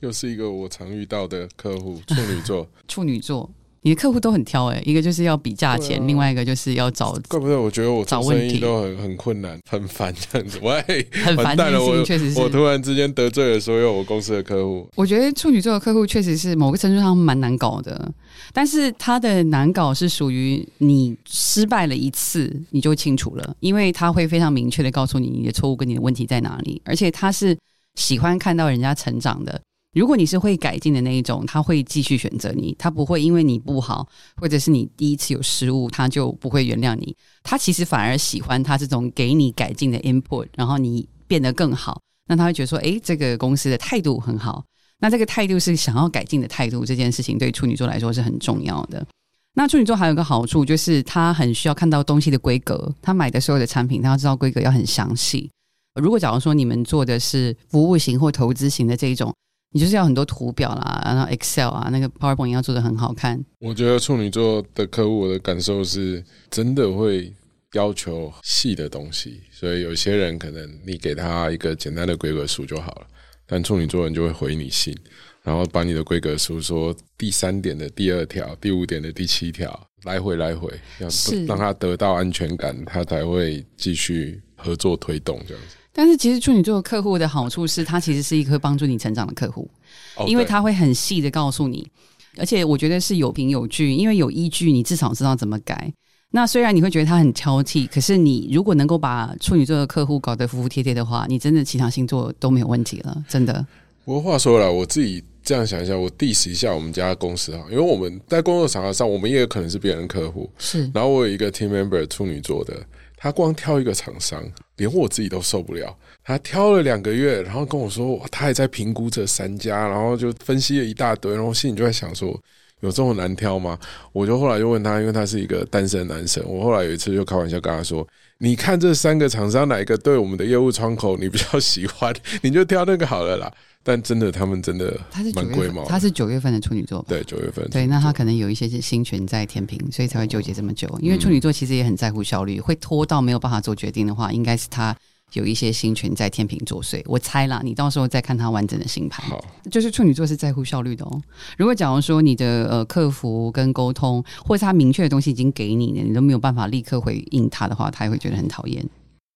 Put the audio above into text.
又是一个我常遇到的客户，处女座。处女座，你的客户都很挑哎、一个就是要比价钱，啊另外一个就是要找怪不得我觉得我做生意找问题都很很困难，很烦这样子。喂，很烦这件完蛋了，我事情确实是我突然之间得罪了所有我公司的客户。我觉得处女座的客户确实是某个程度上蛮难搞的，但是他的难搞是属于你失败了一次你就清楚了，因为他会非常明确的告诉你你的错误跟你的问题在哪里，而且他是喜欢看到人家成长的。如果你是会改进的那一种，他会继续选择你，他不会因为你不好，或者是你第一次有失误，他就不会原谅你。他其实反而喜欢他这种给你改进的 input，然后你变得更好，那他会觉得说，诶，这个公司的态度很好。那这个态度是想要改进的态度，这件事情对处女座来说是很重要的。那处女座还有一个好处，就是他很需要看到东西的规格，他买的所有的产品，他要知道规格要很详细。如果假如说你们做的是服务型或投资型的这一种，你就是要很多图表啦，然后 Excel 啊，那个 PowerPoint 要做的很好看。我觉得处女座的客户，我的感受是真的会要求细的东西，所以有些人可能你给他一个简单的规格书就好了，但处女座人就会回你信，然后把你的规格书说第三点的第二条、第五点的第七条，来回来回，要让他得到安全感，他才会继续合作推动这样子。但是其实处女座的客户的好处是，他其实是一个帮助你成长的客户。哦因为他会很细的告诉你，而且我觉得是有凭有据，因为有依据，你至少知道怎么改。那虽然你会觉得他很挑剔，可是你如果能够把处女座的客户搞得服服帖帖的话，你真的其他星座都没有问题了，真的。不过话说了，我自己这样想一下，我 diss 一下我们家公司哈，因为我们在工作场合上，我们也有可能是别人客户。是然后我有一个 team member 处女座的，他光挑一个厂商，连我自己都受不了。他挑了两个月，然后跟我说，他还在评估这三家，然后就分析了一大堆，然后心里就在想说，有这么难挑吗？我就后来就问他，因为他是一个单身男生，我后来有一次就开玩笑跟他说，你看这三个厂商哪一个对我们的业务窗口你比较喜欢，你就挑那个好了啦。但真的，他们真的他是九月份，蛮龟毛的。他是九月份的处女座吧。对九月份，对，那他可能有一些是星权在天平，所以才会纠结这么久。因为处女座其实也很在乎效率，会拖到没有办法做决定的话，应该是他有一些星权在天平作祟。我猜啦，你到时候再看他完整的星盘。好，就是处女座是在乎效率的哦。如果假如说你的呃客服跟沟通，或是他明确的东西已经给你了，你都没有办法立刻回应他的话，他也会觉得很讨厌。